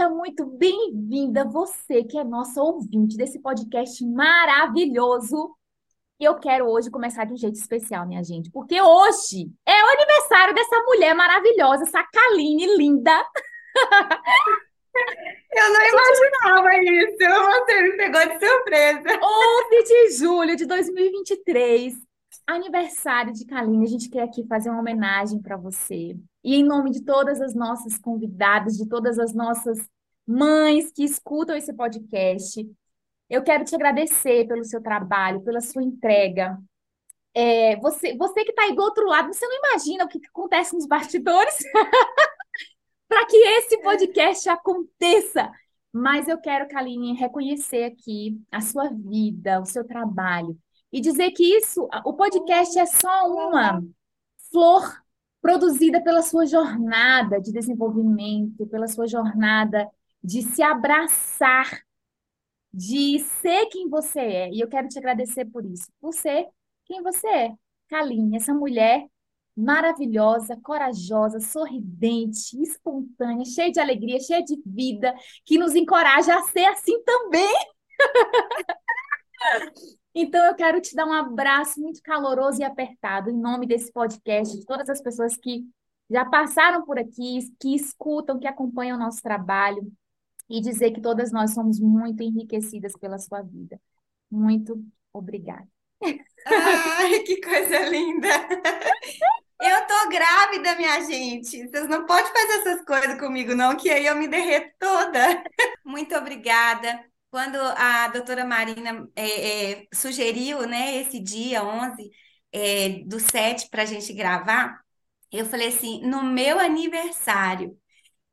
Seja muito bem-vinda, você que é nossa ouvinte desse podcast maravilhoso. E eu quero hoje começar de um jeito especial, minha gente, porque hoje é o aniversário dessa mulher maravilhosa, essa Kaline linda. Eu não imaginava isso, você me pegou de surpresa. 11 de julho de 2023, aniversário de Kaline. A gente quer aqui fazer uma homenagem para você. E em nome de todas as nossas convidadas, de todas as nossas mães que escutam esse podcast, eu quero te agradecer pelo seu trabalho, pela sua entrega. É, você, você que está aí do outro lado, você não imagina o que acontece nos bastidores para que esse podcast aconteça. Mas eu quero, Kaline, reconhecer aqui a sua vida, o seu trabalho e dizer que isso, o podcast é só uma flor produzida pela sua jornada de desenvolvimento, pela sua jornada de se abraçar, de ser quem você é. E eu quero te agradecer por isso, por ser quem você é. Kaline, essa mulher maravilhosa, corajosa, sorridente, espontânea, cheia de alegria, cheia de vida, que nos encoraja a ser assim também. Então, eu quero te dar um abraço muito caloroso e apertado em nome desse podcast, de todas as pessoas que já passaram por aqui, que escutam, que acompanham o nosso trabalho, e dizer que todas nós somos muito enriquecidas pela sua vida. Muito obrigada. Ai, que coisa linda! Eu tô grávida, minha gente. Vocês não podem fazer essas coisas comigo, não, que aí eu me derreto toda. Muito obrigada quando a doutora Marina é, é, sugeriu né, esse dia 11 é, do 7 para a gente gravar, eu falei assim, no meu aniversário.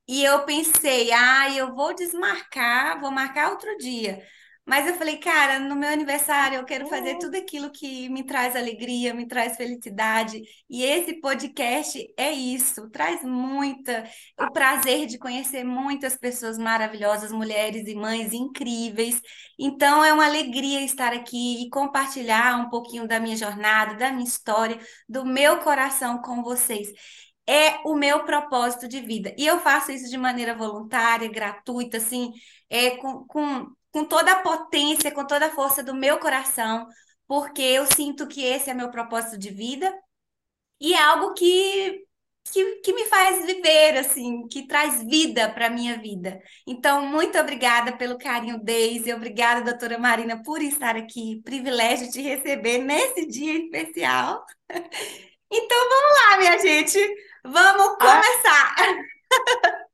E eu pensei, ah, eu vou desmarcar, vou marcar outro dia. Mas eu falei, cara, no meu aniversário eu quero fazer uhum. tudo aquilo que me traz alegria, me traz felicidade. E esse podcast é isso, traz muita, o prazer de conhecer muitas pessoas maravilhosas, mulheres e mães incríveis. Então é uma alegria estar aqui e compartilhar um pouquinho da minha jornada, da minha história, do meu coração com vocês é o meu propósito de vida. E eu faço isso de maneira voluntária, gratuita, assim, é, com, com com toda a potência, com toda a força do meu coração, porque eu sinto que esse é meu propósito de vida e é algo que que, que me faz viver, assim, que traz vida para a minha vida. Então, muito obrigada pelo carinho, Deise, obrigada, doutora Marina, por estar aqui, privilégio de receber nesse dia especial. Então, vamos lá, minha gente, vamos ah. começar! Ah.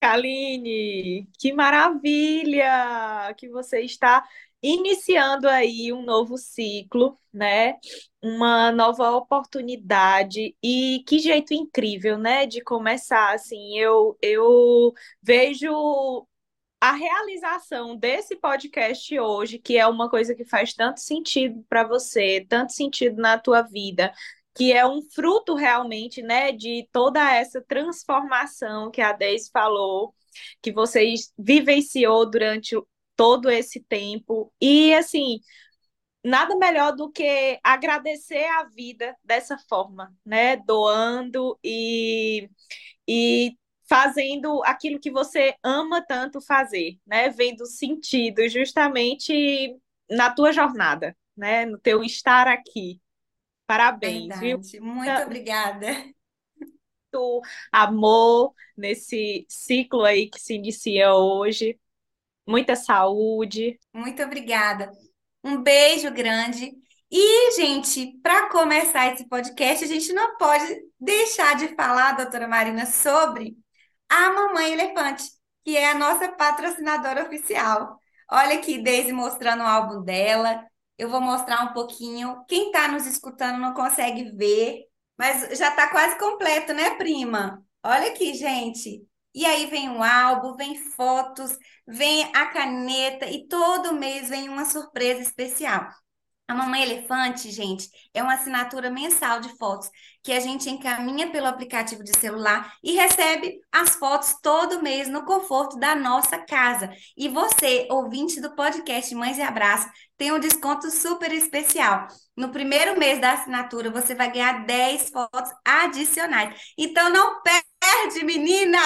Kaline, que maravilha que você está iniciando aí um novo ciclo, né? Uma nova oportunidade e que jeito incrível, né, de começar assim. Eu eu vejo a realização desse podcast hoje, que é uma coisa que faz tanto sentido para você, tanto sentido na tua vida, que é um fruto realmente, né, de toda essa transformação que a Deise falou, que você vivenciou durante todo esse tempo. E assim, nada melhor do que agradecer a vida dessa forma, né, doando e e fazendo aquilo que você ama tanto fazer, né? Vendo sentido justamente na tua jornada, né? No teu estar aqui. Parabéns, Verdade. viu? Muito obrigada. Muito amor nesse ciclo aí que se inicia hoje. Muita saúde. Muito obrigada. Um beijo grande. E, gente, para começar esse podcast, a gente não pode deixar de falar, doutora Marina, sobre a Mamãe Elefante, que é a nossa patrocinadora oficial. Olha aqui, Daisy mostrando o álbum dela, eu vou mostrar um pouquinho. Quem está nos escutando não consegue ver, mas já está quase completo, né, prima? Olha aqui, gente. E aí vem o álbum, vem fotos, vem a caneta e todo mês vem uma surpresa especial. A Mamãe Elefante, gente, é uma assinatura mensal de fotos que a gente encaminha pelo aplicativo de celular e recebe as fotos todo mês no conforto da nossa casa. E você, ouvinte do podcast Mães e Abraço, tem um desconto super especial. No primeiro mês da assinatura, você vai ganhar 10 fotos adicionais. Então não perde, menina!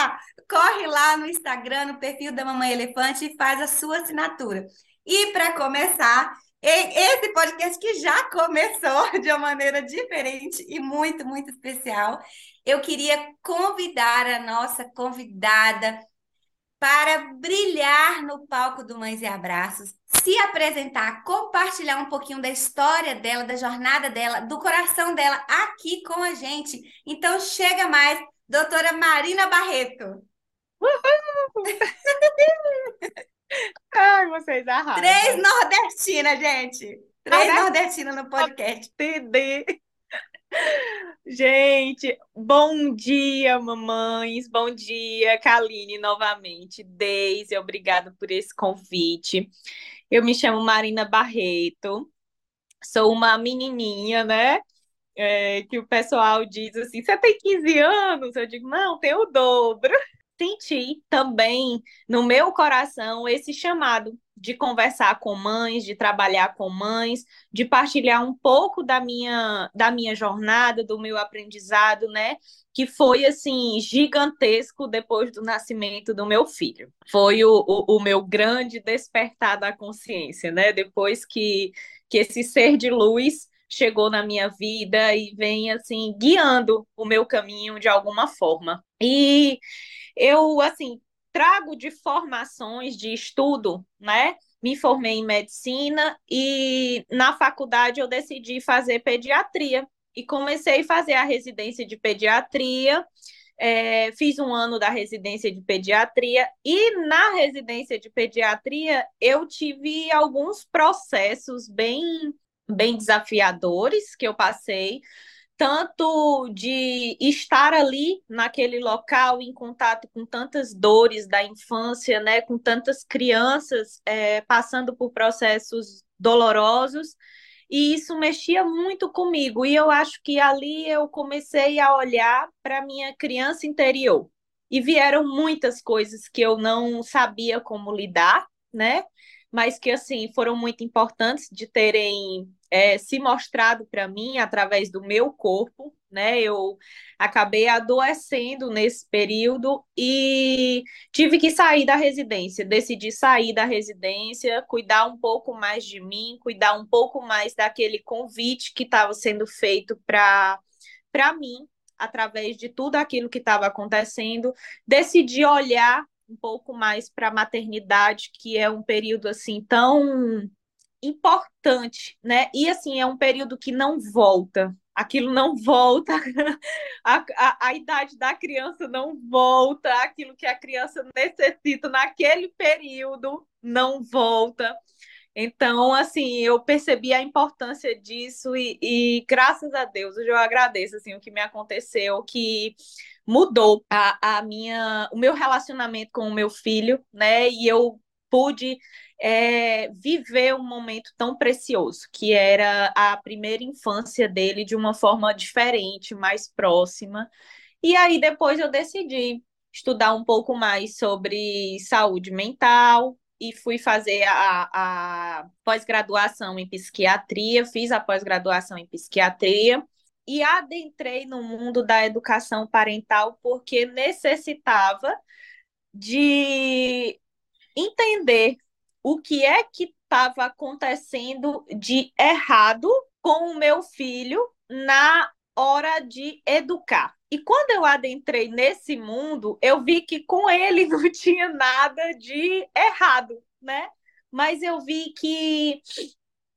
Corre lá no Instagram, no perfil da Mamãe Elefante e faz a sua assinatura. E para começar, esse podcast que já começou de uma maneira diferente e muito, muito especial, eu queria convidar a nossa convidada para brilhar no palco do Mães e Abraços, se apresentar, compartilhar um pouquinho da história dela, da jornada dela, do coração dela aqui com a gente. Então chega mais, doutora Marina Barreto. Uhul! Ai, vocês arrasam. Três nordestinas, gente. Três nordestinas no podcast. TD. Gente, bom dia, mamães. Bom dia, Kaline, novamente. Deise, obrigada por esse convite. Eu me chamo Marina Barreto. Sou uma menininha, né? É, que o pessoal diz assim: você tem 15 anos? Eu digo: não, tenho o dobro senti também no meu coração esse chamado de conversar com mães, de trabalhar com mães, de partilhar um pouco da minha da minha jornada, do meu aprendizado, né? Que foi assim gigantesco depois do nascimento do meu filho. Foi o, o, o meu grande despertar da consciência, né? Depois que, que esse ser de luz chegou na minha vida e vem assim guiando o meu caminho de alguma forma. E eu, assim, trago de formações de estudo, né? Me formei em medicina e na faculdade eu decidi fazer pediatria e comecei a fazer a residência de pediatria. É, fiz um ano da residência de pediatria e na residência de pediatria eu tive alguns processos bem, bem desafiadores que eu passei, tanto de estar ali naquele local em contato com tantas dores da infância, né, com tantas crianças é, passando por processos dolorosos, e isso mexia muito comigo. E eu acho que ali eu comecei a olhar para minha criança interior. E vieram muitas coisas que eu não sabia como lidar, né? Mas que assim foram muito importantes de terem é, se mostrado para mim através do meu corpo, né? Eu acabei adoecendo nesse período e tive que sair da residência. Decidi sair da residência, cuidar um pouco mais de mim, cuidar um pouco mais daquele convite que estava sendo feito para para mim através de tudo aquilo que estava acontecendo. Decidi olhar um pouco mais para a maternidade, que é um período assim tão importante, né? E assim, é um período que não volta. Aquilo não volta, a, a, a idade da criança não volta, aquilo que a criança necessita naquele período não volta. Então, assim, eu percebi a importância disso e, e, graças a Deus, eu agradeço assim o que me aconteceu, que mudou a, a minha, o meu relacionamento com o meu filho, né? E eu pude é, viver um momento tão precioso, que era a primeira infância dele de uma forma diferente, mais próxima. E aí depois eu decidi estudar um pouco mais sobre saúde mental e fui fazer a, a pós-graduação em psiquiatria, fiz a pós-graduação em psiquiatria e adentrei no mundo da educação parental porque necessitava de entender o que é que estava acontecendo de errado com o meu filho na hora de educar. E quando eu adentrei nesse mundo, eu vi que com ele não tinha nada de errado, né? Mas eu vi que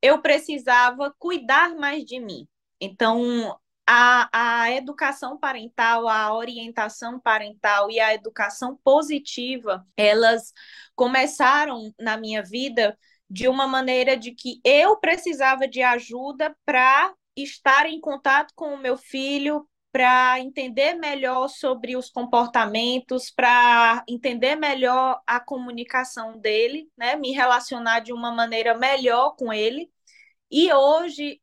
eu precisava cuidar mais de mim. Então, a, a educação parental, a orientação parental e a educação positiva, elas começaram na minha vida de uma maneira de que eu precisava de ajuda para estar em contato com o meu filho, para entender melhor sobre os comportamentos, para entender melhor a comunicação dele, né? Me relacionar de uma maneira melhor com ele. e hoje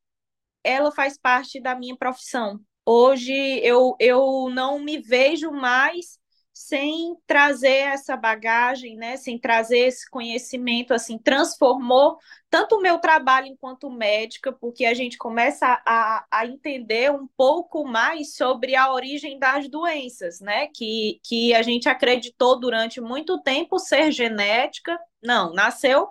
ela faz parte da minha profissão. Hoje eu, eu não me vejo mais sem trazer essa bagagem, né, sem trazer esse conhecimento, assim, transformou tanto o meu trabalho enquanto médica, porque a gente começa a, a entender um pouco mais sobre a origem das doenças, né, que, que a gente acreditou durante muito tempo ser genética, não, nasceu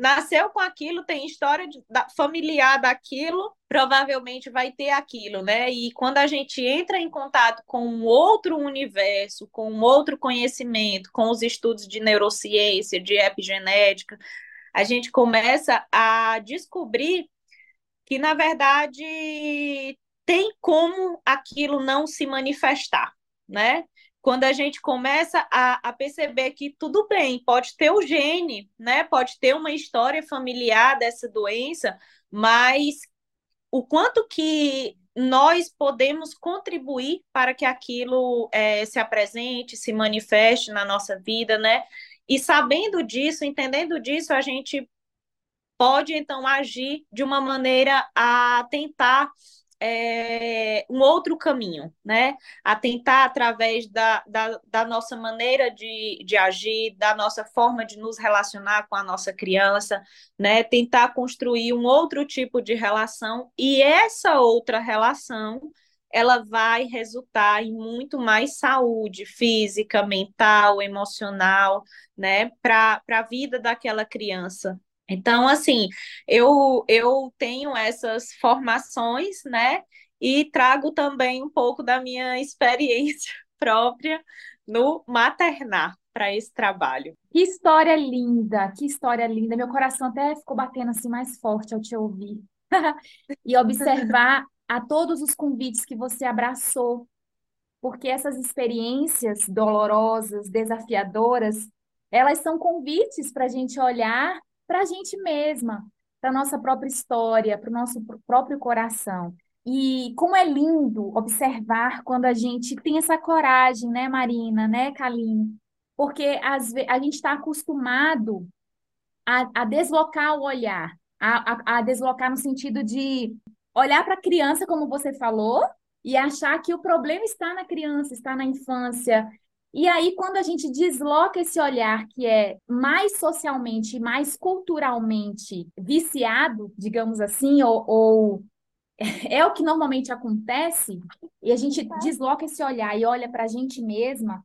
nasceu com aquilo, tem história de, da, familiar daquilo, provavelmente vai ter aquilo, né? E quando a gente entra em contato com um outro universo, com um outro conhecimento, com os estudos de neurociência, de epigenética, a gente começa a descobrir que, na verdade, tem como aquilo não se manifestar, né? Quando a gente começa a, a, perceber que tudo bem, pode ter o gene, né? Pode ter uma história familiar dessa doença, mas o quanto que nós podemos contribuir para que aquilo é, se apresente, se manifeste na nossa vida, né? E sabendo disso, entendendo disso, a gente pode então agir de uma maneira a tentar é, um outro caminho, né? A tentar, através da, da, da, nossa maneira de, de agir, da nossa forma de nos relacionar com a nossa criança, né? Tentar construir um outro tipo de relação, e essa outra relação ela vai resultar em muito mais saúde física, mental, emocional, né, para a vida daquela criança, então, assim, eu, eu tenho essas formações, né? E trago também um pouco da minha experiência própria no maternar para esse trabalho. Que história linda, que história linda. Meu coração até ficou batendo assim mais forte ao te ouvir. e observar a todos os convites que você abraçou, porque essas experiências dolorosas, desafiadoras, elas são convites para a gente olhar para a gente mesma, para a nossa própria história, para o nosso próprio coração. E como é lindo observar quando a gente tem essa coragem, né, Marina, né, Kaline? Porque às a gente está acostumado a, a, deslocar o olhar, a, a, a deslocar no sentido de olhar para a criança, como você falou, e achar que o problema está na criança, está na infância, e aí, quando a gente desloca esse olhar que é mais socialmente, mais culturalmente viciado, digamos assim, ou, ou é o que normalmente acontece, e a gente desloca esse olhar e olha para a gente mesma,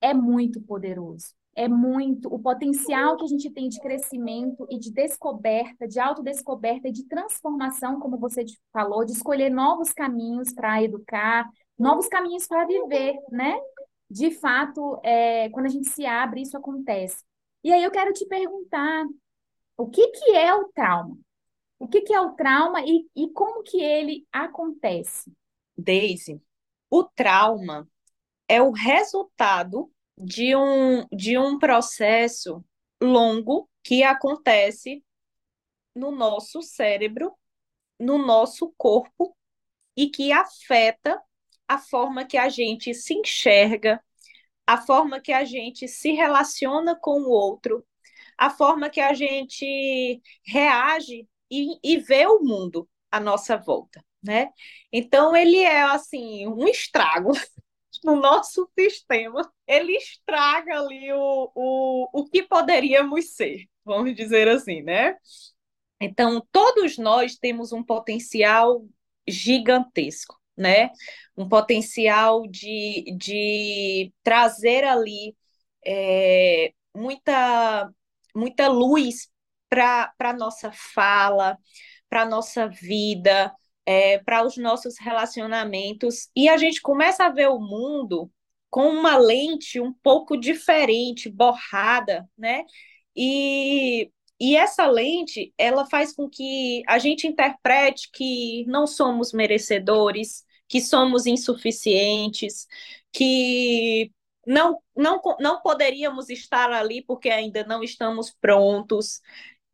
é muito poderoso. É muito o potencial que a gente tem de crescimento e de descoberta, de autodescoberta e de transformação, como você falou, de escolher novos caminhos para educar, novos caminhos para viver, né? De fato, é, quando a gente se abre, isso acontece. E aí eu quero te perguntar, o que, que é o trauma? O que, que é o trauma e, e como que ele acontece? Daisy, o trauma é o resultado de um, de um processo longo que acontece no nosso cérebro, no nosso corpo e que afeta a forma que a gente se enxerga, a forma que a gente se relaciona com o outro, a forma que a gente reage e, e vê o mundo à nossa volta, né? Então ele é assim um estrago no nosso sistema, ele estraga ali o, o, o que poderíamos ser, vamos dizer assim, né? Então, todos nós temos um potencial gigantesco né? Um potencial de, de trazer ali é, muita, muita luz para a nossa fala, para a nossa vida, é, para os nossos relacionamentos. E a gente começa a ver o mundo com uma lente um pouco diferente, borrada, né? E e essa lente, ela faz com que a gente interprete que não somos merecedores, que somos insuficientes, que não, não, não poderíamos estar ali porque ainda não estamos prontos,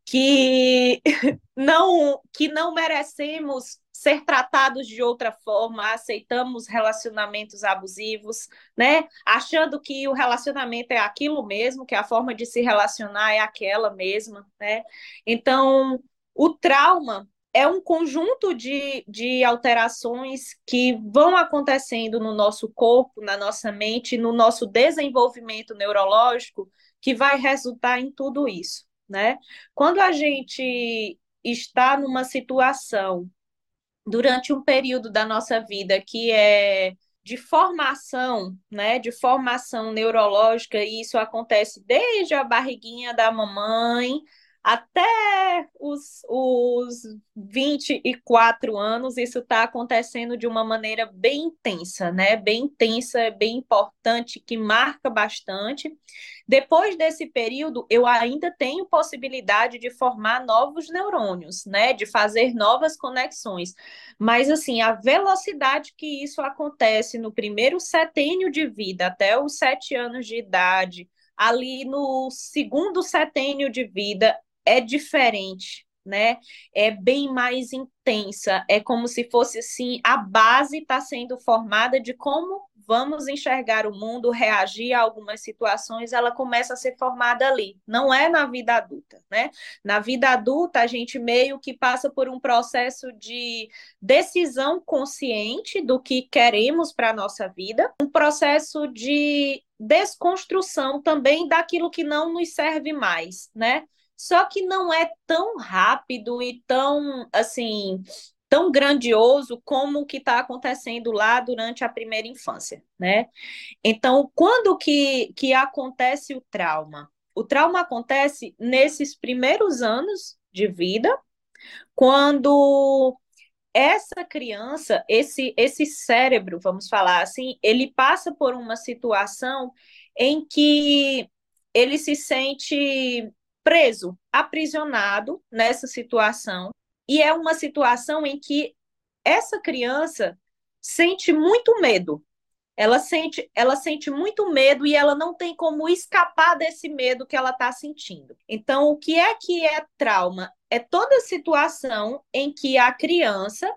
que não, que não merecemos ser tratados de outra forma, aceitamos relacionamentos abusivos, né? Achando que o relacionamento é aquilo mesmo, que a forma de se relacionar é aquela mesma, né? Então, o trauma é um conjunto de, de alterações que vão acontecendo no nosso corpo, na nossa mente, no nosso desenvolvimento neurológico, que vai resultar em tudo isso, né? Quando a gente está numa situação durante um período da nossa vida que é de formação, né, de formação neurológica, e isso acontece desde a barriguinha da mamãe até os, os 24 anos, isso está acontecendo de uma maneira bem intensa, né? Bem intensa, bem importante, que marca bastante. Depois desse período, eu ainda tenho possibilidade de formar novos neurônios, né? De fazer novas conexões. Mas, assim, a velocidade que isso acontece no primeiro setênio de vida, até os sete anos de idade, ali no segundo setênio de vida, é diferente, né? É bem mais intensa. É como se fosse assim, a base está sendo formada de como vamos enxergar o mundo, reagir a algumas situações, ela começa a ser formada ali. Não é na vida adulta, né? Na vida adulta, a gente meio que passa por um processo de decisão consciente do que queremos para a nossa vida, um processo de desconstrução também daquilo que não nos serve mais, né? Só que não é tão rápido e tão, assim, tão grandioso como o que está acontecendo lá durante a primeira infância, né? Então, quando que, que acontece o trauma? O trauma acontece nesses primeiros anos de vida, quando essa criança, esse, esse cérebro, vamos falar assim, ele passa por uma situação em que ele se sente preso, aprisionado nessa situação, e é uma situação em que essa criança sente muito medo. Ela sente, ela sente muito medo e ela não tem como escapar desse medo que ela está sentindo. Então, o que é que é trauma? É toda situação em que a criança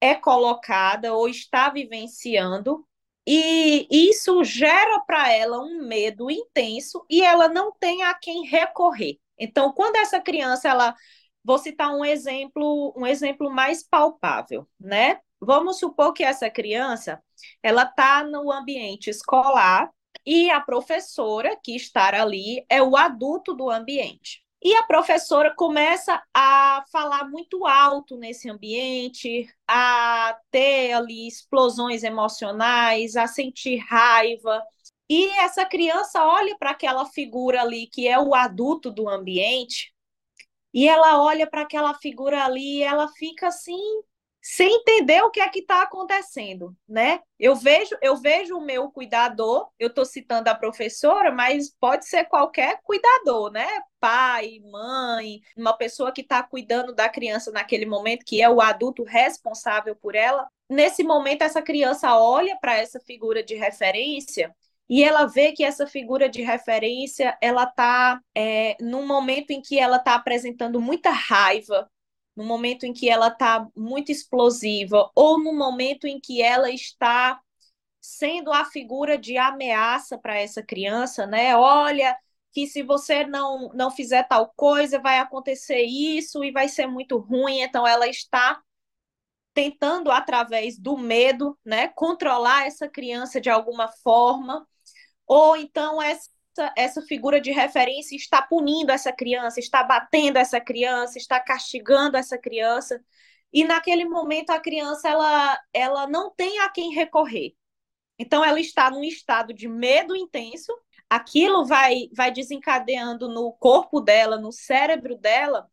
é colocada ou está vivenciando e isso gera para ela um medo intenso e ela não tem a quem recorrer. Então, quando essa criança, ela, vou citar um exemplo, um exemplo mais palpável, né? Vamos supor que essa criança, ela está no ambiente escolar e a professora que está ali é o adulto do ambiente. E a professora começa a falar muito alto nesse ambiente, a ter ali explosões emocionais, a sentir raiva. E essa criança olha para aquela figura ali que é o adulto do ambiente, e ela olha para aquela figura ali e ela fica assim sem entender o que é que está acontecendo, né? Eu vejo, eu vejo o meu cuidador, eu estou citando a professora, mas pode ser qualquer cuidador, né? Pai, mãe, uma pessoa que está cuidando da criança naquele momento, que é o adulto responsável por ela. Nesse momento, essa criança olha para essa figura de referência e ela vê que essa figura de referência ela está é, num momento em que ela está apresentando muita raiva, no momento em que ela está muito explosiva, ou no momento em que ela está sendo a figura de ameaça para essa criança, né? Olha, que se você não, não fizer tal coisa, vai acontecer isso e vai ser muito ruim. Então, ela está tentando, através do medo, né, controlar essa criança de alguma forma, ou então essa essa, figura de referência está punindo essa criança, está batendo essa criança, está castigando essa criança. E naquele momento a criança ela, ela não tem a quem recorrer. Então ela está num estado de medo intenso, aquilo vai, vai desencadeando no corpo dela, no cérebro dela,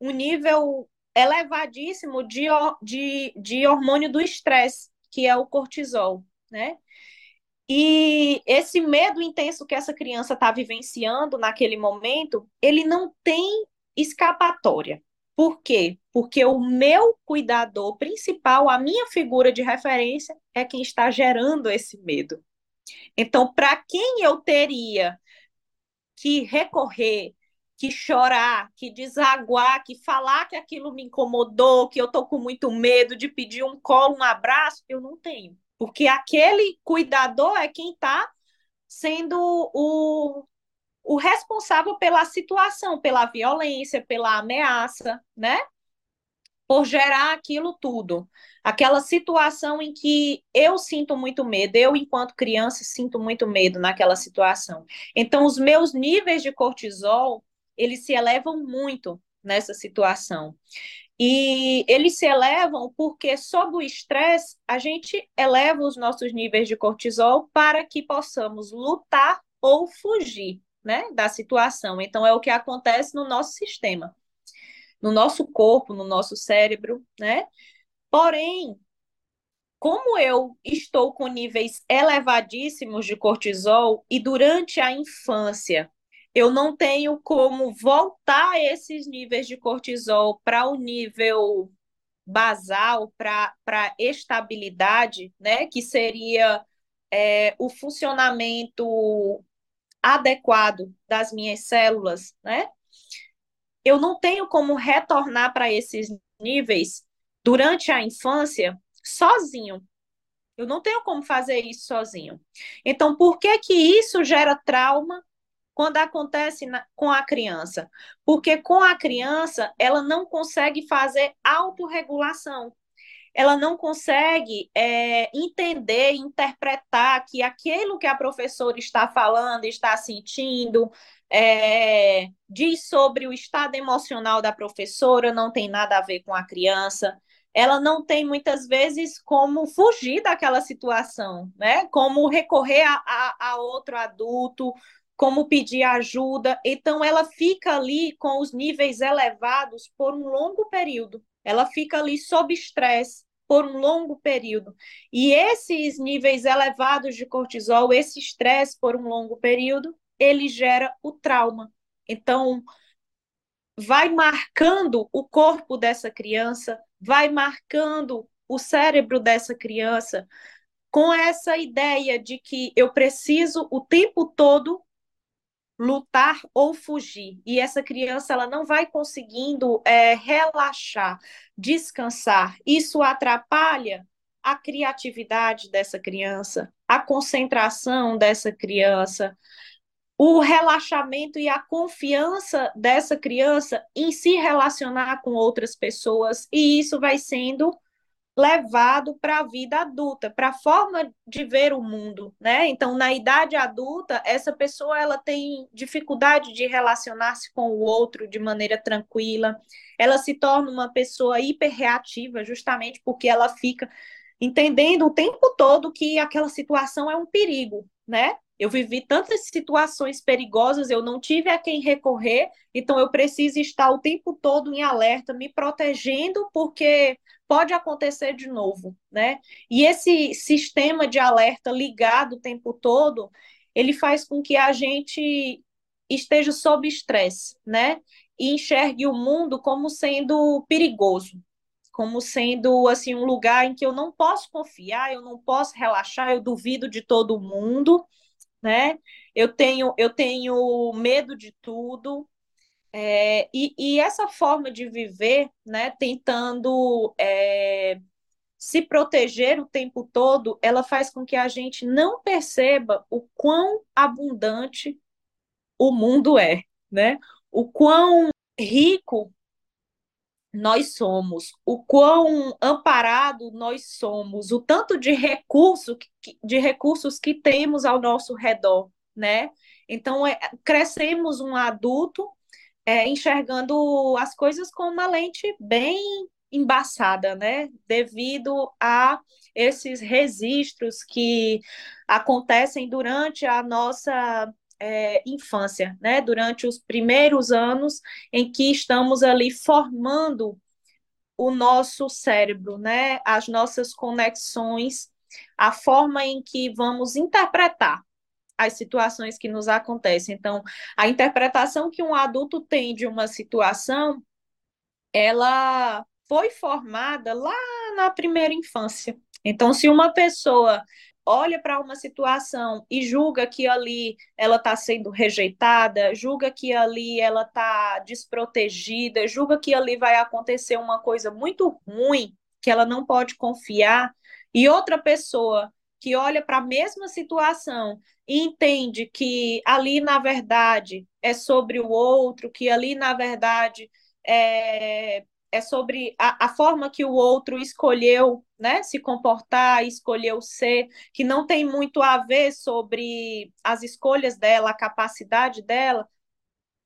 um nível elevadíssimo de, de, de hormônio do estresse, que é o cortisol, né? E esse medo intenso que essa criança está vivenciando naquele momento, ele não tem escapatória. Por quê? Porque o meu cuidador principal, a minha figura de referência, é quem está gerando esse medo. Então, para quem eu teria que recorrer, que chorar, que desaguar, que falar que aquilo me incomodou, que eu estou com muito medo de pedir um colo, um abraço, eu não tenho porque aquele cuidador é quem está sendo o, o responsável pela situação, pela violência, pela ameaça, né? por gerar aquilo tudo. Aquela situação em que eu sinto muito medo, eu, enquanto criança, sinto muito medo naquela situação. Então, os meus níveis de cortisol, eles se elevam muito nessa situação. E eles se elevam porque, sob o estresse, a gente eleva os nossos níveis de cortisol para que possamos lutar ou fugir né, da situação. Então, é o que acontece no nosso sistema no nosso corpo, no nosso cérebro, né? Porém, como eu estou com níveis elevadíssimos de cortisol e durante a infância eu não tenho como voltar esses níveis de cortisol para o nível basal, para estabilidade, né? Que seria é, o funcionamento adequado das minhas células, né? eu não tenho como retornar para esses níveis durante a infância sozinho. Eu não tenho como fazer isso sozinho. Então, por que que isso gera trauma quando acontece na, com a criança? Porque com a criança, ela não consegue fazer autorregulação ela não consegue é, entender, interpretar que aquilo que a professora está falando, está sentindo, é, diz sobre o estado emocional da professora, não tem nada a ver com a criança. Ela não tem muitas vezes como fugir daquela situação, né? Como recorrer a, a, a outro adulto, como pedir ajuda. Então, ela fica ali com os níveis elevados por um longo período. Ela fica ali sob estresse por um longo período. E esses níveis elevados de cortisol, esse estresse por um longo período, ele gera o trauma. Então, vai marcando o corpo dessa criança, vai marcando o cérebro dessa criança com essa ideia de que eu preciso o tempo todo lutar ou fugir. E essa criança ela não vai conseguindo é, relaxar, descansar. Isso atrapalha a criatividade dessa criança, a concentração dessa criança, o relaxamento e a confiança dessa criança em se relacionar com outras pessoas, e isso vai sendo levado para a vida adulta, para a forma de ver o mundo, né? Então, na idade adulta, essa pessoa ela tem dificuldade de relacionar-se com o outro de maneira tranquila. Ela se torna uma pessoa hiperreativa justamente porque ela fica entendendo o tempo todo que aquela situação é um perigo, né? Eu vivi tantas situações perigosas, eu não tive a quem recorrer, então eu preciso estar o tempo todo em alerta, me protegendo, porque pode acontecer de novo, né? E esse sistema de alerta ligado o tempo todo, ele faz com que a gente esteja sob estresse, né? E enxergue o mundo como sendo perigoso, como sendo assim um lugar em que eu não posso confiar, eu não posso relaxar, eu duvido de todo mundo né? Eu tenho, eu tenho medo de tudo. É, e, e, essa forma de viver, né, tentando é, se proteger o tempo todo, ela faz com que a gente não perceba o quão abundante o mundo é, né? O quão rico nós somos, o quão amparado nós somos, o tanto de recurso de recursos que temos ao nosso redor, né? Então é, crescemos um adulto é, enxergando as coisas com uma lente bem embaçada, né? Devido a esses registros que acontecem durante a nossa é, infância, né? Durante os primeiros anos em que estamos ali formando o nosso cérebro, né? As nossas conexões, a forma em que vamos interpretar as situações que nos acontecem. Então, a interpretação que um adulto tem de uma situação, ela foi formada lá na primeira infância. Então, se uma pessoa olha para uma situação e julga que ali ela está sendo rejeitada, julga que ali ela está desprotegida, julga que ali vai acontecer uma coisa muito ruim, que ela não pode confiar, e outra pessoa que olha para a mesma situação e entende que ali, na verdade, é sobre o outro, que ali, na verdade, é, é sobre a, a, forma que o outro escolheu né, se comportar, escolheu ser, que não tem muito a ver sobre as escolhas dela, a capacidade dela,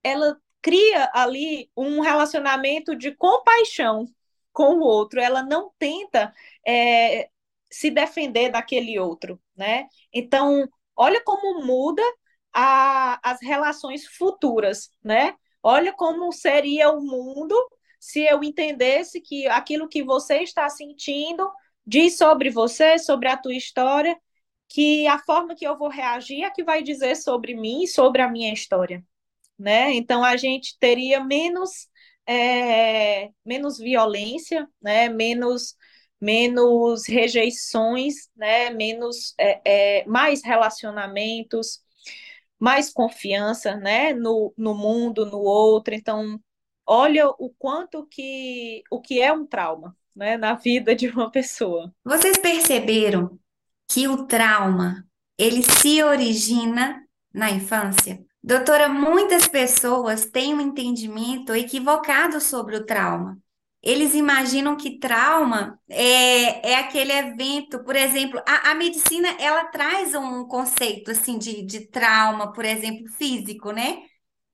ela cria ali um relacionamento de compaixão com o outro, ela não tenta é, se defender daquele outro, né? Então, olha como muda a, as relações futuras, né? Olha como seria o mundo se eu entendesse que aquilo que você está sentindo diz sobre você, sobre a tua história, que a forma que eu vou reagir é que vai dizer sobre mim, sobre a minha história, né? Então a gente teria menos é, menos violência, né? Menos menos rejeições, né? Menos é, é, mais relacionamentos, mais confiança, né? No, no mundo, no outro. Então olha o quanto que o que é um trauma, né, na vida de uma pessoa. Vocês perceberam que o trauma ele se origina na infância? Doutora, muitas pessoas têm um entendimento equivocado sobre o trauma. Eles imaginam que trauma é, é aquele evento, por exemplo, a, a medicina ela traz um conceito assim de, de trauma, por exemplo, físico, né?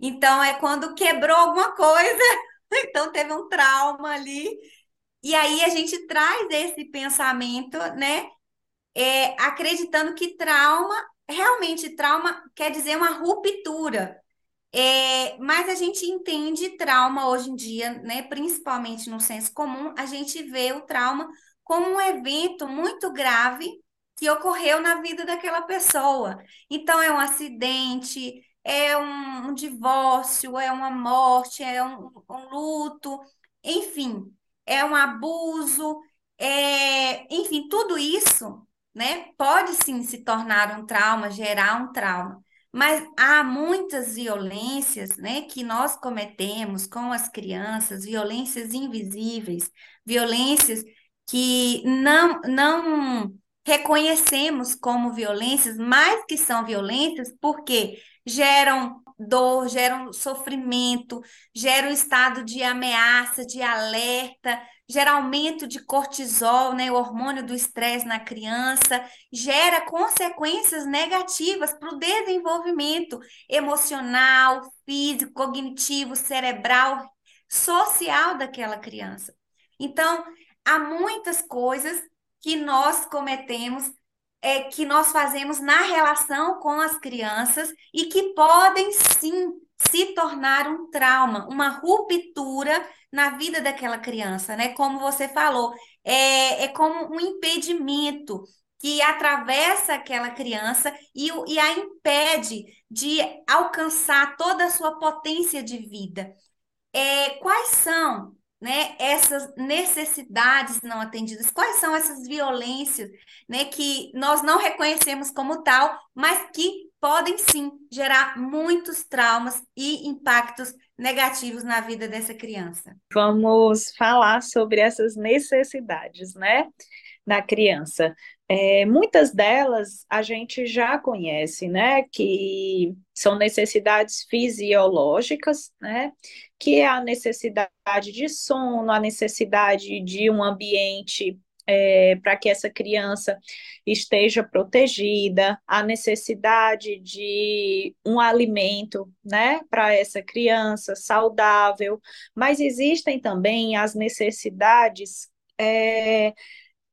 Então, é quando quebrou alguma coisa, então teve um trauma ali. E aí a gente traz esse pensamento, né? É, acreditando que trauma, realmente trauma quer dizer uma ruptura. É, mas a gente entende trauma hoje em dia, né? Principalmente no senso comum, a gente vê o trauma como um evento muito grave que ocorreu na vida daquela pessoa. Então, é um acidente, é um, um divórcio, é uma morte, é um, um, luto, enfim, é um abuso, é, enfim, tudo isso, né, pode sim se tornar um trauma, gerar um trauma. Mas há muitas violências, né, que nós cometemos com as crianças, violências invisíveis, violências que não não reconhecemos como violências, mas que são violências porque geram dor, geram sofrimento, geram estado de ameaça, de alerta, gera aumento de cortisol, né, o hormônio do estresse na criança, gera consequências negativas para o desenvolvimento emocional, físico, cognitivo, cerebral, social daquela criança. Então, há muitas coisas que nós cometemos é, que nós fazemos na relação com as crianças e que podem sim se tornar um trauma, uma ruptura na vida daquela criança, né? Como você falou, é, é como um impedimento que atravessa aquela criança e, e a impede de alcançar toda a sua potência de vida. É, quais são né, essas necessidades não atendidas, quais são essas violências né, que nós não reconhecemos como tal, mas que podem sim gerar muitos traumas e impactos negativos na vida dessa criança. Vamos falar sobre essas necessidades, né, na criança. É, muitas delas a gente já conhece, né, que são necessidades fisiológicas, né, que é a necessidade de sono, a necessidade de um ambiente é, para que essa criança esteja protegida, a necessidade de um alimento, né, para essa criança saudável, mas existem também as necessidades é,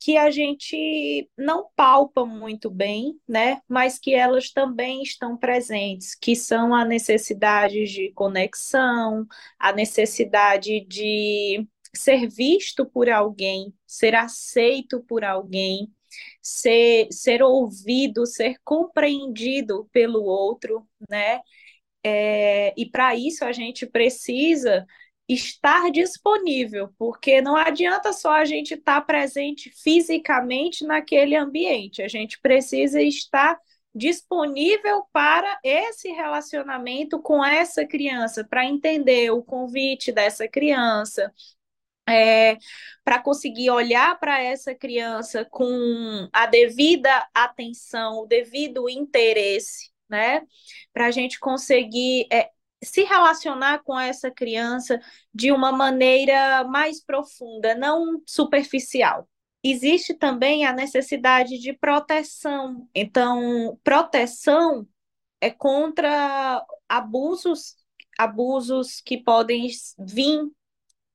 que a gente não palpa muito bem, né? Mas que elas também estão presentes, que são a necessidade de conexão, a necessidade de ser visto por alguém, ser aceito por alguém, ser, ser ouvido, ser compreendido pelo outro, né? É, e para isso a gente precisa estar disponível, porque não adianta só a gente estar tá presente fisicamente naquele ambiente, a gente precisa estar disponível para esse relacionamento com essa criança, para entender o convite dessa criança, é, para conseguir olhar para essa criança com a devida atenção, o devido interesse, né? Para a gente conseguir é, se relacionar com essa criança de uma maneira mais profunda, não superficial. Existe também a necessidade de proteção. Então, proteção é contra abusos, abusos que podem vir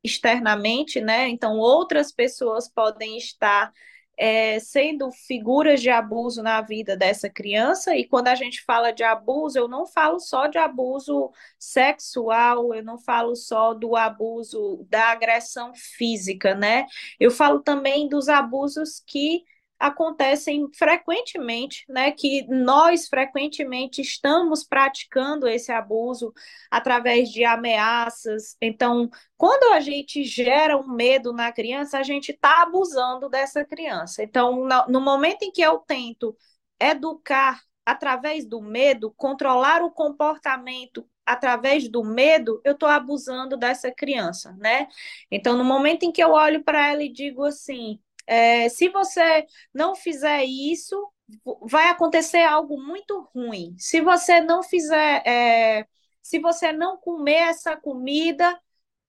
externamente, né? Então, outras pessoas podem estar é, sendo figuras de abuso na vida dessa criança, e quando a gente fala de abuso, eu não falo só de abuso sexual, eu não falo só do abuso da agressão física, né? Eu falo também dos abusos que acontecem frequentemente, né, que nós frequentemente estamos praticando esse abuso através de ameaças. Então, quando a gente gera um medo na criança, a gente está abusando dessa criança. Então, no momento em que eu tento educar através do medo, controlar o comportamento através do medo, eu estou abusando dessa criança, né? Então, no momento em que eu olho para ela e digo assim, é, se você não fizer isso, vai acontecer algo muito ruim. Se você não fizer, é, se você não comer essa comida,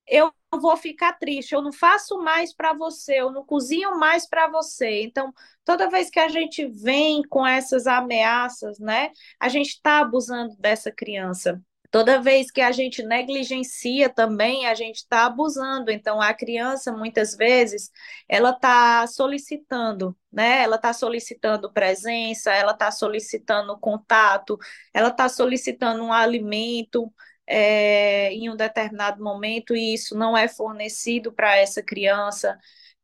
eu vou ficar triste. Eu não faço mais para você, eu não cozinho mais para você. Então, toda vez que a gente vem com essas ameaças, né, a gente está abusando dessa criança. Toda vez que a gente negligencia também, a gente está abusando. Então, a criança, muitas vezes, ela está solicitando, né? Ela está solicitando presença, ela está solicitando contato, ela está solicitando um alimento é, em um determinado momento e isso não é fornecido para essa criança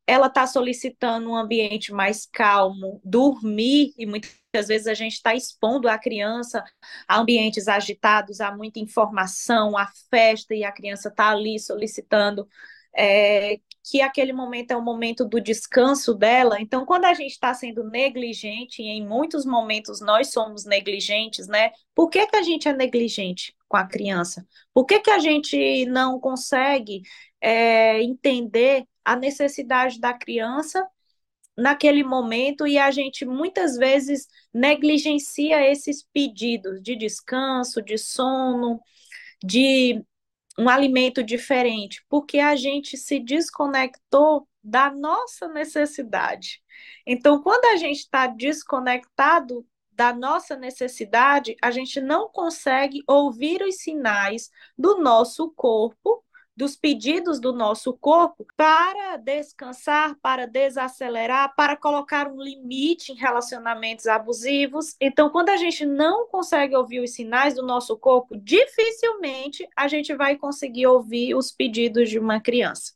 ela está solicitando um ambiente mais calmo, dormir, e muitas vezes a gente está expondo a criança a ambientes agitados, a muita informação, a festa, e a criança está ali solicitando é, que aquele momento é o momento do descanso dela. Então, quando a gente está sendo negligente, e em muitos momentos nós somos negligentes, né? Por que, que a gente é negligente com a criança? Por que, que a gente não consegue é, entender a necessidade da criança naquele momento e a gente muitas vezes negligencia esses pedidos de descanso, de sono, de um alimento diferente, porque a gente se desconectou da nossa necessidade. Então, quando a gente está desconectado da nossa necessidade, a gente não consegue ouvir os sinais do nosso corpo dos pedidos do nosso corpo para descansar, para desacelerar, para colocar um limite em relacionamentos abusivos. Então, quando a gente não consegue ouvir os sinais do nosso corpo, dificilmente a gente vai conseguir ouvir os pedidos de uma criança.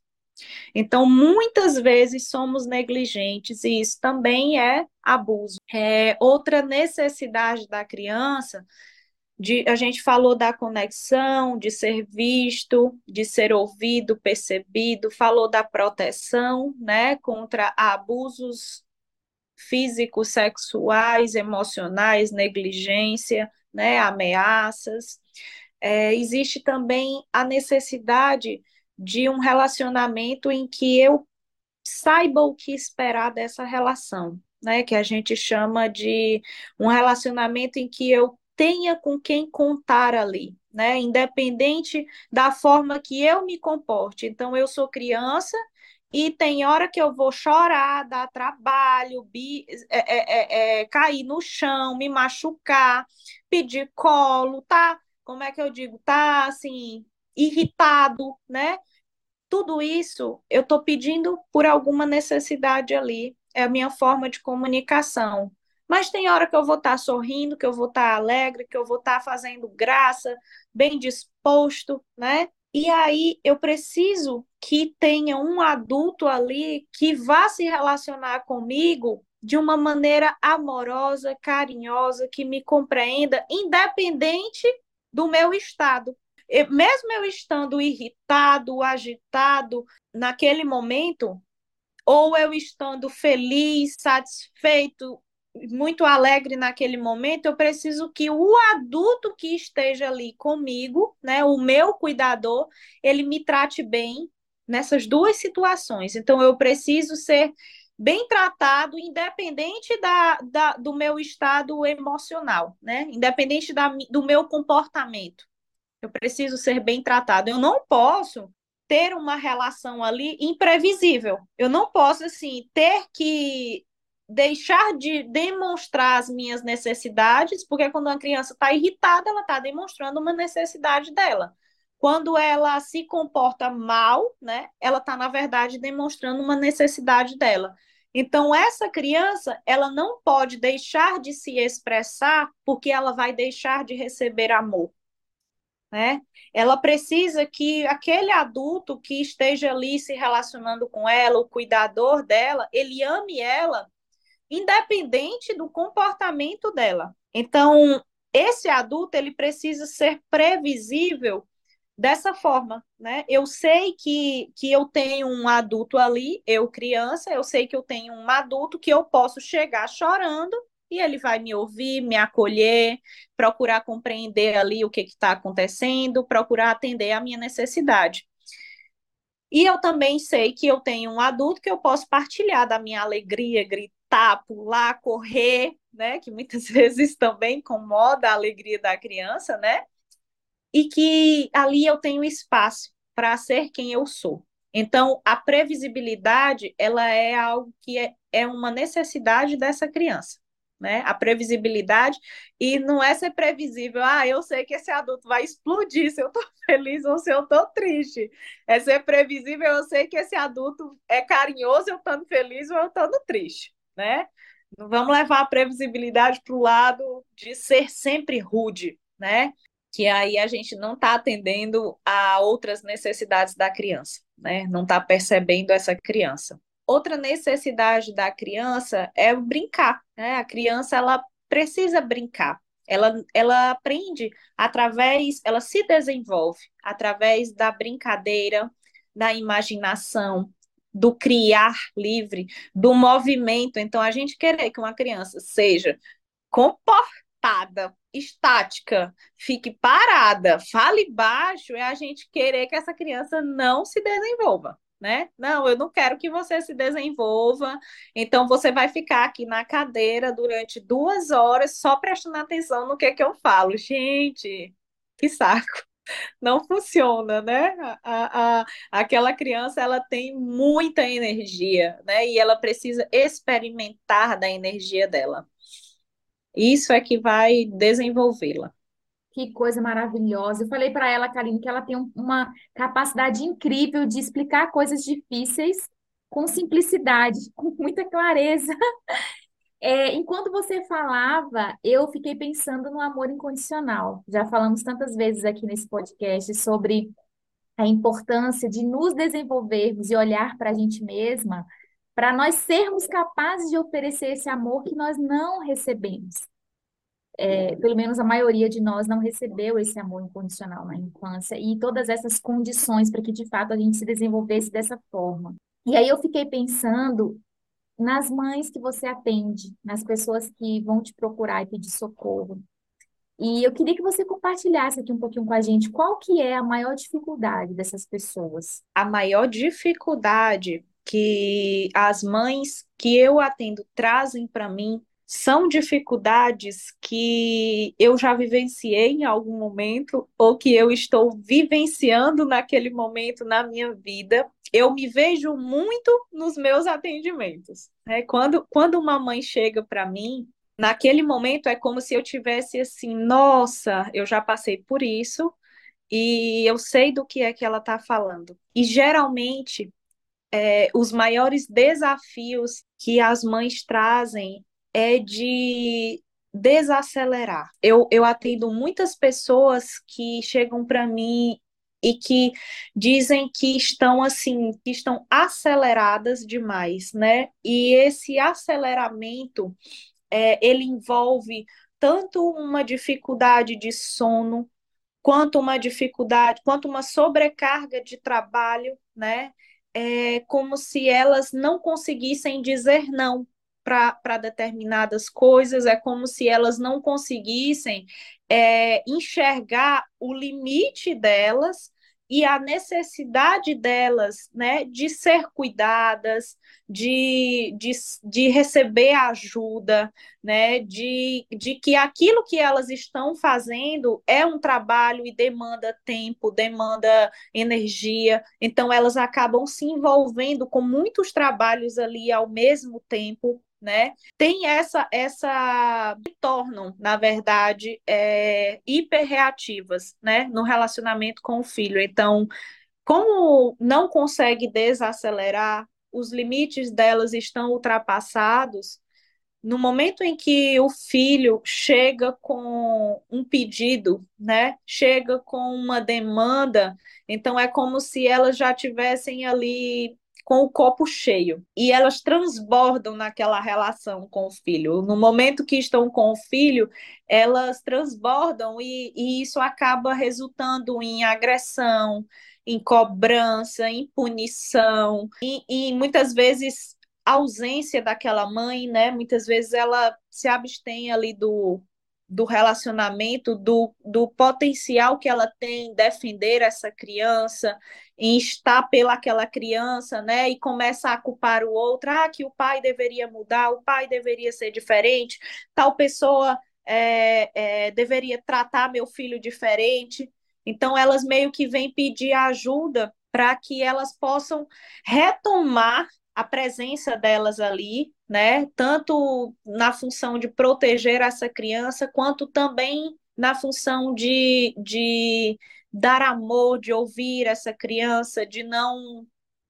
Então, muitas vezes somos negligentes e isso também é abuso. É, outra necessidade da criança de, a gente falou da conexão, de ser visto, de ser ouvido, percebido, falou da proteção, né, contra abusos físicos, sexuais, emocionais, negligência, né, ameaças. É, existe também a necessidade de um relacionamento em que eu saiba o que esperar dessa relação, né, que a gente chama de um relacionamento em que eu tenha com quem contar ali, né? Independente da forma que eu me comporte. Então, eu sou criança e tem hora que eu vou chorar, dar trabalho, bi, é, é, é, é cair no chão, me machucar, pedir colo, tá? Como é que eu digo? Tá assim, irritado, né? Tudo isso eu estou pedindo por alguma necessidade ali. É a minha forma de comunicação. Mas tem hora que eu vou estar tá sorrindo, que eu vou estar tá alegre, que eu vou estar tá fazendo graça, bem disposto, né? E aí eu preciso que tenha um adulto ali que vá se relacionar comigo de uma maneira amorosa, carinhosa, que me compreenda, independente do meu estado. mesmo eu estando irritado, agitado naquele momento, ou eu estando feliz, satisfeito, muito alegre naquele momento, eu preciso que o adulto que esteja ali comigo, né, o meu cuidador, ele me trate bem nessas duas situações. Então, eu preciso ser bem tratado, independente da, da, do meu estado emocional, né? Independente da, do meu comportamento. Eu preciso ser bem tratado. Eu não posso ter uma relação ali imprevisível. Eu não posso, assim, ter que deixar de demonstrar as minhas necessidades, porque quando uma criança está irritada, ela está demonstrando uma necessidade dela. Quando ela se comporta mal, né, ela está, na verdade, demonstrando uma necessidade dela. Então, essa criança, ela não pode deixar de se expressar porque ela vai deixar de receber amor. Né? Ela precisa que aquele adulto que esteja ali se relacionando com ela, o cuidador dela, ele ame ela, independente do comportamento dela. Então, esse adulto ele precisa ser previsível dessa forma, né? Eu sei que, que eu tenho um adulto ali, eu criança, eu sei que eu tenho um adulto que eu posso chegar chorando e ele vai me ouvir, me acolher, procurar compreender ali o que está acontecendo, procurar atender a minha necessidade. E eu também sei que eu tenho um adulto que eu posso partilhar da minha alegria, gritar, pular, correr, né? Que muitas vezes também incomoda a alegria da criança, né? e que ali eu tenho espaço para ser quem eu sou. Então, a previsibilidade, ela é algo que é, é uma necessidade dessa criança, né? A previsibilidade, e não é ser previsível, ah, eu sei que esse adulto vai explodir se eu estou feliz ou se eu estou triste. É ser previsível, eu sei que esse adulto é carinhoso eu estando feliz ou eu estando triste, né? Vamos levar a previsibilidade para o lado de ser sempre rude, né? que aí a gente não está atendendo a outras necessidades da criança, né? Não está percebendo essa criança. Outra necessidade da criança é brincar, né? A criança ela precisa brincar. Ela, ela aprende através, ela se desenvolve através da brincadeira, da imaginação, do criar livre, do movimento. Então, a gente querer que uma criança seja comportada estática, fique parada, fale baixo, é a gente querer que essa criança não se desenvolva. Né? Não, eu não quero que você se desenvolva, então você vai ficar aqui na cadeira durante duas horas só prestando atenção no que, que eu falo. Gente, que saco! Não funciona, né? A, a, aquela criança ela tem muita energia, né? E ela precisa experimentar da energia dela. Isso é que vai desenvolvê-la. Que coisa maravilhosa. Eu falei para ela, Karine, que ela tem uma capacidade incrível de explicar coisas difíceis com simplicidade, com muita clareza. É, enquanto você falava, eu fiquei pensando no amor incondicional. Já falamos tantas vezes aqui nesse podcast sobre a importância de nos desenvolvermos e olhar para a gente mesma para nós sermos capazes de oferecer esse amor que nós não recebemos. É, pelo menos a maioria de nós não recebeu esse amor incondicional na infância e todas essas condições para que de fato a gente se desenvolvesse dessa forma. E aí eu fiquei pensando nas mães que você atende, nas pessoas que vão te procurar e pedir socorro. E eu queria que você compartilhasse aqui um pouquinho com a gente qual que é a maior dificuldade dessas pessoas. A maior dificuldade que as mães que eu atendo trazem para mim são dificuldades que eu já vivenciei em algum momento ou que eu estou vivenciando naquele momento na minha vida. Eu me vejo muito nos meus atendimentos. Né? Quando, quando uma mãe chega para mim, naquele momento é como se eu tivesse assim, nossa, eu já passei por isso e eu sei do que é que ela está falando. E geralmente é, os maiores desafios que as mães trazem é de desacelerar. Eu, eu atendo muitas pessoas que chegam para mim e que dizem que estão assim, que estão aceleradas demais, né? E esse aceleramento, é, ele envolve tanto uma dificuldade de sono, quanto uma dificuldade, quanto uma sobrecarga de trabalho, né? é como se elas não conseguissem dizer não para determinadas coisas, é como se elas não conseguissem é, enxergar o limite delas e a necessidade delas, né, de ser cuidadas, de, de, de receber ajuda, né, de, de que aquilo que elas estão fazendo é um trabalho e demanda tempo, demanda energia, então elas acabam se envolvendo com muitos trabalhos ali ao mesmo tempo, né? Tem essa essa tornam, na verdade, é, hiperreativas, né, no relacionamento com o filho. Então, como não consegue desacelerar, os limites delas estão ultrapassados. No momento em que o filho chega com um pedido, né, chega com uma demanda, então é como se elas já tivessem ali com o copo cheio e elas transbordam naquela relação com o filho. No momento que estão com o filho, elas transbordam e, e isso acaba resultando em agressão, em cobrança, em punição e, e muitas vezes ausência daquela mãe, né? Muitas vezes ela se abstém ali do do relacionamento, do, do potencial que ela tem em defender essa criança, em estar pelaquela criança, né? E começa a culpar o outro, ah, que o pai deveria mudar, o pai deveria ser diferente, tal pessoa é, é, deveria tratar meu filho diferente. Então, elas meio que vêm pedir ajuda para que elas possam retomar a presença delas ali, né? Tanto na função de proteger essa criança, quanto também na função de, de dar amor, de ouvir essa criança, de não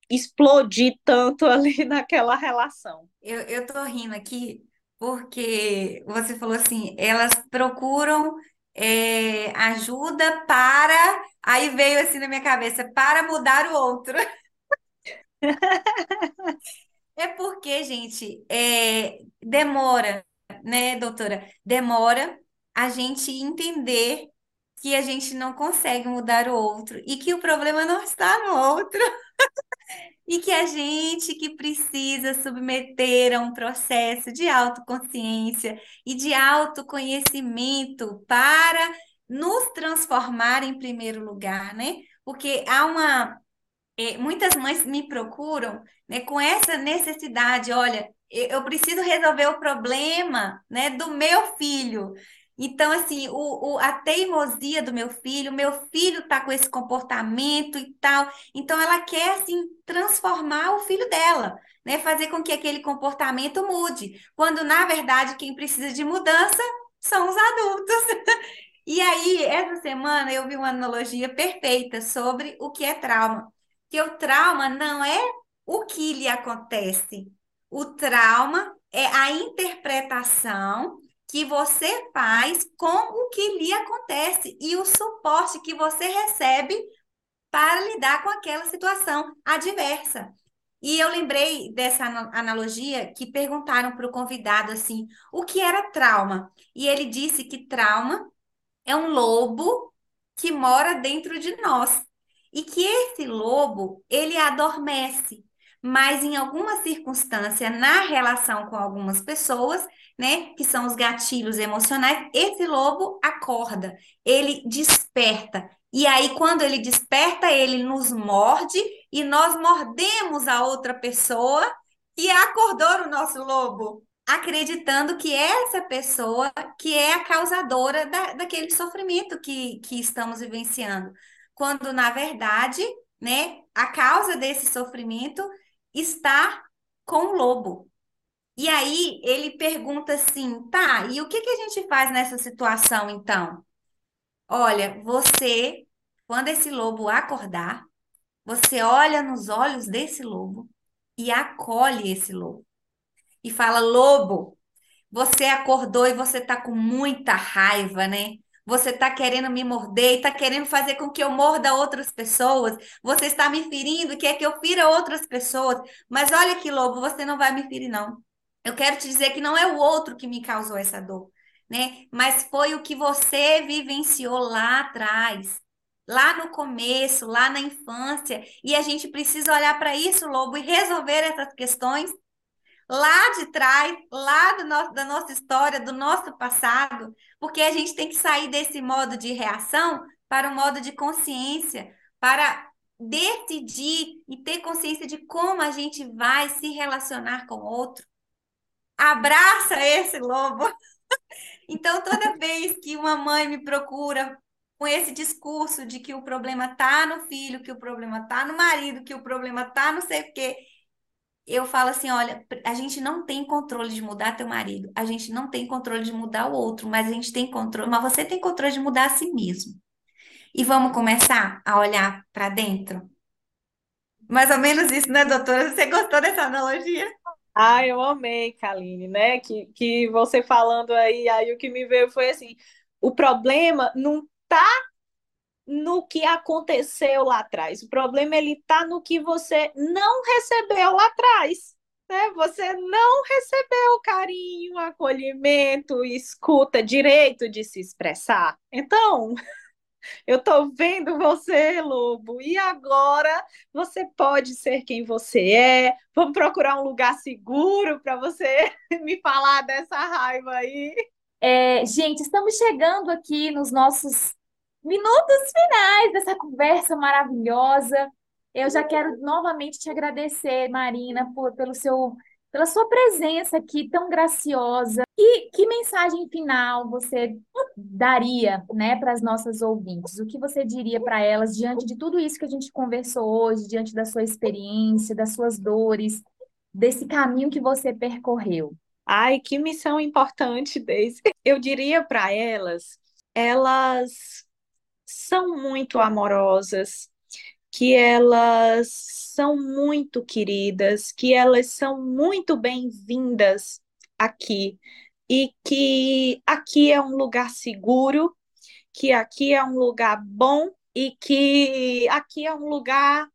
explodir tanto ali naquela relação. Eu, eu tô rindo aqui porque você falou assim, elas procuram é, ajuda para. Aí veio assim na minha cabeça, para mudar o outro. É porque, gente, é, demora, né, doutora? Demora a gente entender que a gente não consegue mudar o outro e que o problema não está no outro. E que a gente que precisa submeter a um processo de autoconsciência e de autoconhecimento para nos transformar em primeiro lugar, né? Porque há uma, é, muitas mães me procuram né, com essa necessidade, olha, eu preciso resolver o problema né, do meu filho. Então, assim, o, o, a teimosia do meu filho, meu filho está com esse comportamento e tal. Então, ela quer, assim, transformar o filho dela, né? Fazer com que aquele comportamento mude. Quando, na verdade, quem precisa de mudança são os adultos. E aí, essa semana, eu vi uma analogia perfeita sobre o que é trauma que o trauma não é o que lhe acontece. O trauma é a interpretação que você faz com o que lhe acontece e o suporte que você recebe para lidar com aquela situação adversa. E eu lembrei dessa analogia que perguntaram para o convidado assim, o que era trauma? E ele disse que trauma é um lobo que mora dentro de nós e que esse lobo ele adormece, mas em alguma circunstância na relação com algumas pessoas, né, que são os gatilhos emocionais, esse lobo acorda, ele desperta. E aí quando ele desperta, ele nos morde e nós mordemos a outra pessoa que acordou o nosso lobo, acreditando que essa pessoa que é a causadora da, daquele sofrimento que, que estamos vivenciando quando na verdade, né, a causa desse sofrimento está com o lobo. E aí ele pergunta assim, tá, e o que que a gente faz nessa situação então? Olha, você, quando esse lobo acordar, você olha nos olhos desse lobo e acolhe esse lobo. E fala: Lobo, você acordou e você tá com muita raiva, né? Você está querendo me morder, está querendo fazer com que eu morda outras pessoas. Você está me ferindo, quer que eu fira outras pessoas. Mas olha que lobo, você não vai me ferir, não. Eu quero te dizer que não é o outro que me causou essa dor, né? Mas foi o que você vivenciou lá atrás, lá no começo, lá na infância. E a gente precisa olhar para isso, lobo, e resolver essas questões lá de trás, lá do nosso, da nossa história, do nosso passado, porque a gente tem que sair desse modo de reação para o modo de consciência, para decidir e ter consciência de como a gente vai se relacionar com o outro. Abraça esse lobo. Então, toda vez que uma mãe me procura com esse discurso de que o problema tá no filho, que o problema tá no marido, que o problema tá não sei o quê, eu falo assim, olha, a gente não tem controle de mudar teu marido, a gente não tem controle de mudar o outro, mas a gente tem controle, mas você tem controle de mudar a si mesmo. E vamos começar a olhar para dentro? Mais ou menos isso, né, doutora? Você gostou dessa analogia? Ah, eu amei, Kaline, né? Que, que você falando aí, aí o que me veio foi assim: o problema não tá no que aconteceu lá atrás. O problema ele tá no que você não recebeu lá atrás. Né? Você não recebeu carinho, acolhimento, escuta, direito de se expressar. Então, eu tô vendo você, lobo, e agora você pode ser quem você é. Vamos procurar um lugar seguro para você me falar dessa raiva aí. É, gente, estamos chegando aqui nos nossos minutos finais dessa conversa maravilhosa. Eu já quero novamente te agradecer, Marina, por, pelo seu, pela sua presença aqui tão graciosa. E que mensagem final você daria, né, para as nossas ouvintes? O que você diria para elas diante de tudo isso que a gente conversou hoje, diante da sua experiência, das suas dores, desse caminho que você percorreu? Ai, que missão importante, Deise. Eu diria para elas, elas são muito amorosas, que elas são muito queridas, que elas são muito bem-vindas aqui e que aqui é um lugar seguro, que aqui é um lugar bom e que aqui é um lugar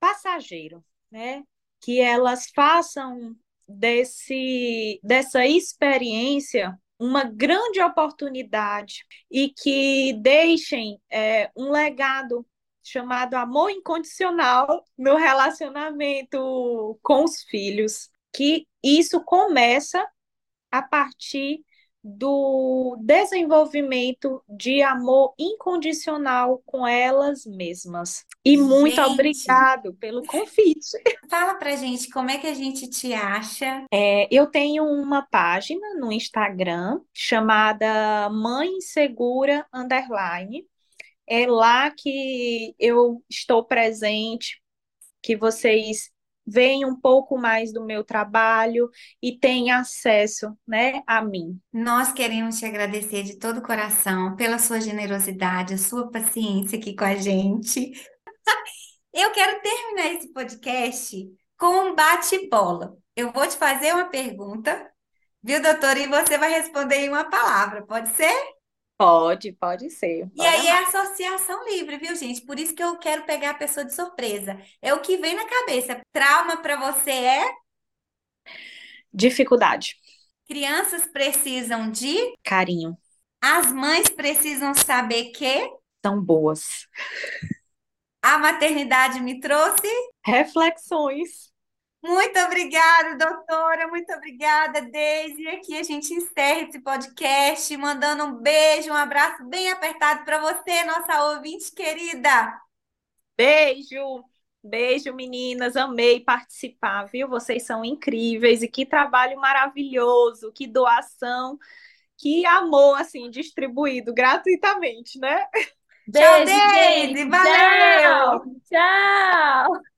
passageiro, né? Que elas façam desse dessa experiência uma grande oportunidade e que deixem é, um legado chamado amor incondicional no relacionamento com os filhos, que isso começa a partir do desenvolvimento de amor incondicional com elas mesmas. E muito gente, obrigado pelo convite. Fala pra gente como é que a gente te acha. É, eu tenho uma página no Instagram chamada Mãe Segura Underline. É lá que eu estou presente, que vocês veem um pouco mais do meu trabalho e têm acesso, né, a mim. Nós queremos te agradecer de todo o coração pela sua generosidade, a sua paciência aqui com a gente. Eu quero terminar esse podcast com um bate-bola. Eu vou te fazer uma pergunta, viu, doutora? E você vai responder em uma palavra, pode ser? Pode, pode ser. E aí é associação livre, viu, gente? Por isso que eu quero pegar a pessoa de surpresa. É o que vem na cabeça. Trauma para você é? Dificuldade. Crianças precisam de carinho. As mães precisam saber que são boas. A maternidade me trouxe reflexões. Muito obrigada, doutora. Muito obrigada, Deise. E aqui a gente encerra esse podcast, mandando um beijo, um abraço bem apertado para você, nossa ouvinte querida. Beijo. Beijo, meninas. Amei participar, viu? Vocês são incríveis e que trabalho maravilhoso, que doação, que amor assim distribuído gratuitamente, né? Beijo, Tchau, Deise. Valeu. Tchau. Tchau.